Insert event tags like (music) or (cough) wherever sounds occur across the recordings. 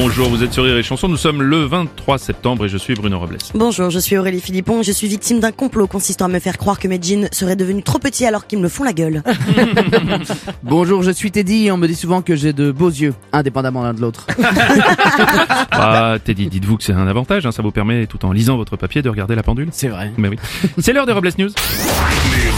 Bonjour, vous êtes sur Rire et Chanson, nous sommes le 23 septembre et je suis Bruno Robles. Bonjour, je suis Aurélie Philippon. Je suis victime d'un complot consistant à me faire croire que mes jeans seraient devenus trop petits alors qu'ils me font la gueule. (laughs) Bonjour, je suis Teddy et on me dit souvent que j'ai de beaux yeux, indépendamment l'un de l'autre. (laughs) Ah, Teddy, dites-vous que c'est un avantage, hein, ça vous permet, tout en lisant votre papier, de regarder la pendule. C'est vrai. Mais oui. C'est l'heure des Robles News.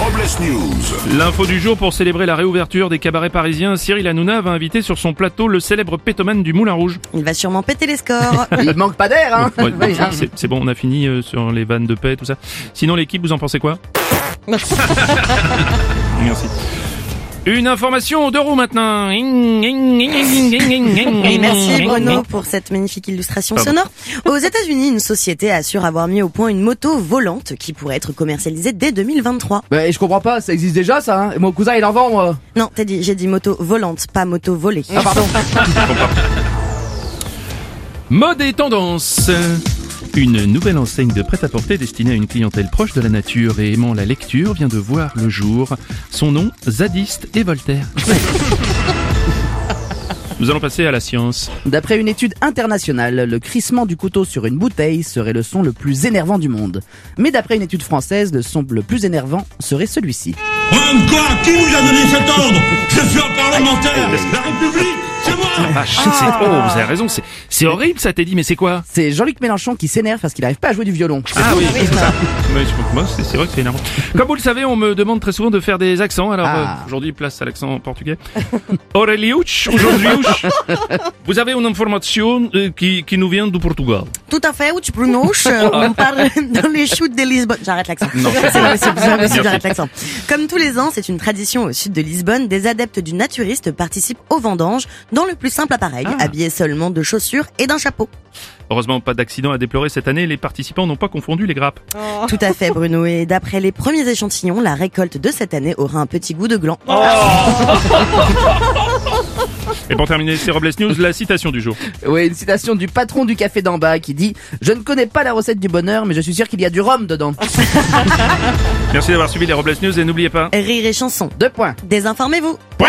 Les Robles News. L'info du jour pour célébrer la réouverture des cabarets parisiens, Cyril Hanouna va inviter sur son plateau le célèbre pétomane du Moulin Rouge. Il va sûrement péter les scores. (laughs) Il manque pas d'air, hein Ouais, Oui, hein. c'est- c'est bon, on a fini euh, sur les vannes de paix, tout ça. Sinon, l'équipe, vous en pensez quoi? (laughs) Merci. Une information deux roues maintenant. Merci Bruno pour cette magnifique illustration sonore. Aux États-Unis, une société assure avoir mis au point une moto volante qui pourrait être commercialisée dès 2023. Bah, et je comprends pas, ça existe déjà ça, hein Et Mon cousin il en vend, moi. Non, t'as dit, j'ai dit moto volante, pas moto volée. Ah pardon. (laughs) Mode et tendance. Une nouvelle enseigne de prêt-à-porter destinée à une clientèle proche de la nature et aimant la lecture vient de voir le jour. Son nom, Zadiste et Voltaire. (laughs) Nous allons passer à la science. D'après une étude internationale, le crissement du couteau sur une bouteille serait le son le plus énervant du monde. Mais d'après une étude française, le son le plus énervant serait celui-ci. Madame quoi Qui vous a donné cet ordre Je suis un parlementaire La République, moi Vache, c'est- oh, vous avez raison, c'est, c'est horrible ça, Teddy, mais c'est quoi C'est Jean-Luc Mélenchon qui s'énerve parce qu'il n'arrive pas à jouer du violon. Ah oui, c'est ça. Ouais, je- moi, c'est, c'est vrai que c'est énervant. Comme vous le savez, on me demande très souvent de faire des accents, alors Ah. euh, aujourd'hui, place à l'accent portugais. Aureliuch, aujourd'hui, vous avez une information euh, qui, qui nous vient du Portugal. Tout à fait, Ouch Bruno, on parle dans les shoots de Lisbonne. J'arrête l'accent. Non. C'est Merci. j'arrête l'accent. Comme tous les ans, c'est une tradition au sud de Lisbonne. Des adeptes du naturiste participent aux vendanges dans le plus simple appareil, Ah. habillés seulement de chaussures et d'un chapeau. Heureusement, pas d'accident à déplorer cette année, les participants n'ont pas confondu les grappes. Tout à fait, Bruno. Et d'après les premiers échantillons, la récolte de cette année aura un petit goût de gland. Et pour terminer ces Robles News, la citation du jour. Oui, une citation du patron du café d'en bas qui dit « Je ne connais pas la recette du bonheur, mais je suis sûr qu'il y a du rhum dedans. (laughs) Merci d'avoir suivi les Robles News et n'oubliez pas... Rire et chanson. » Deux points. Désinformez-vous. Point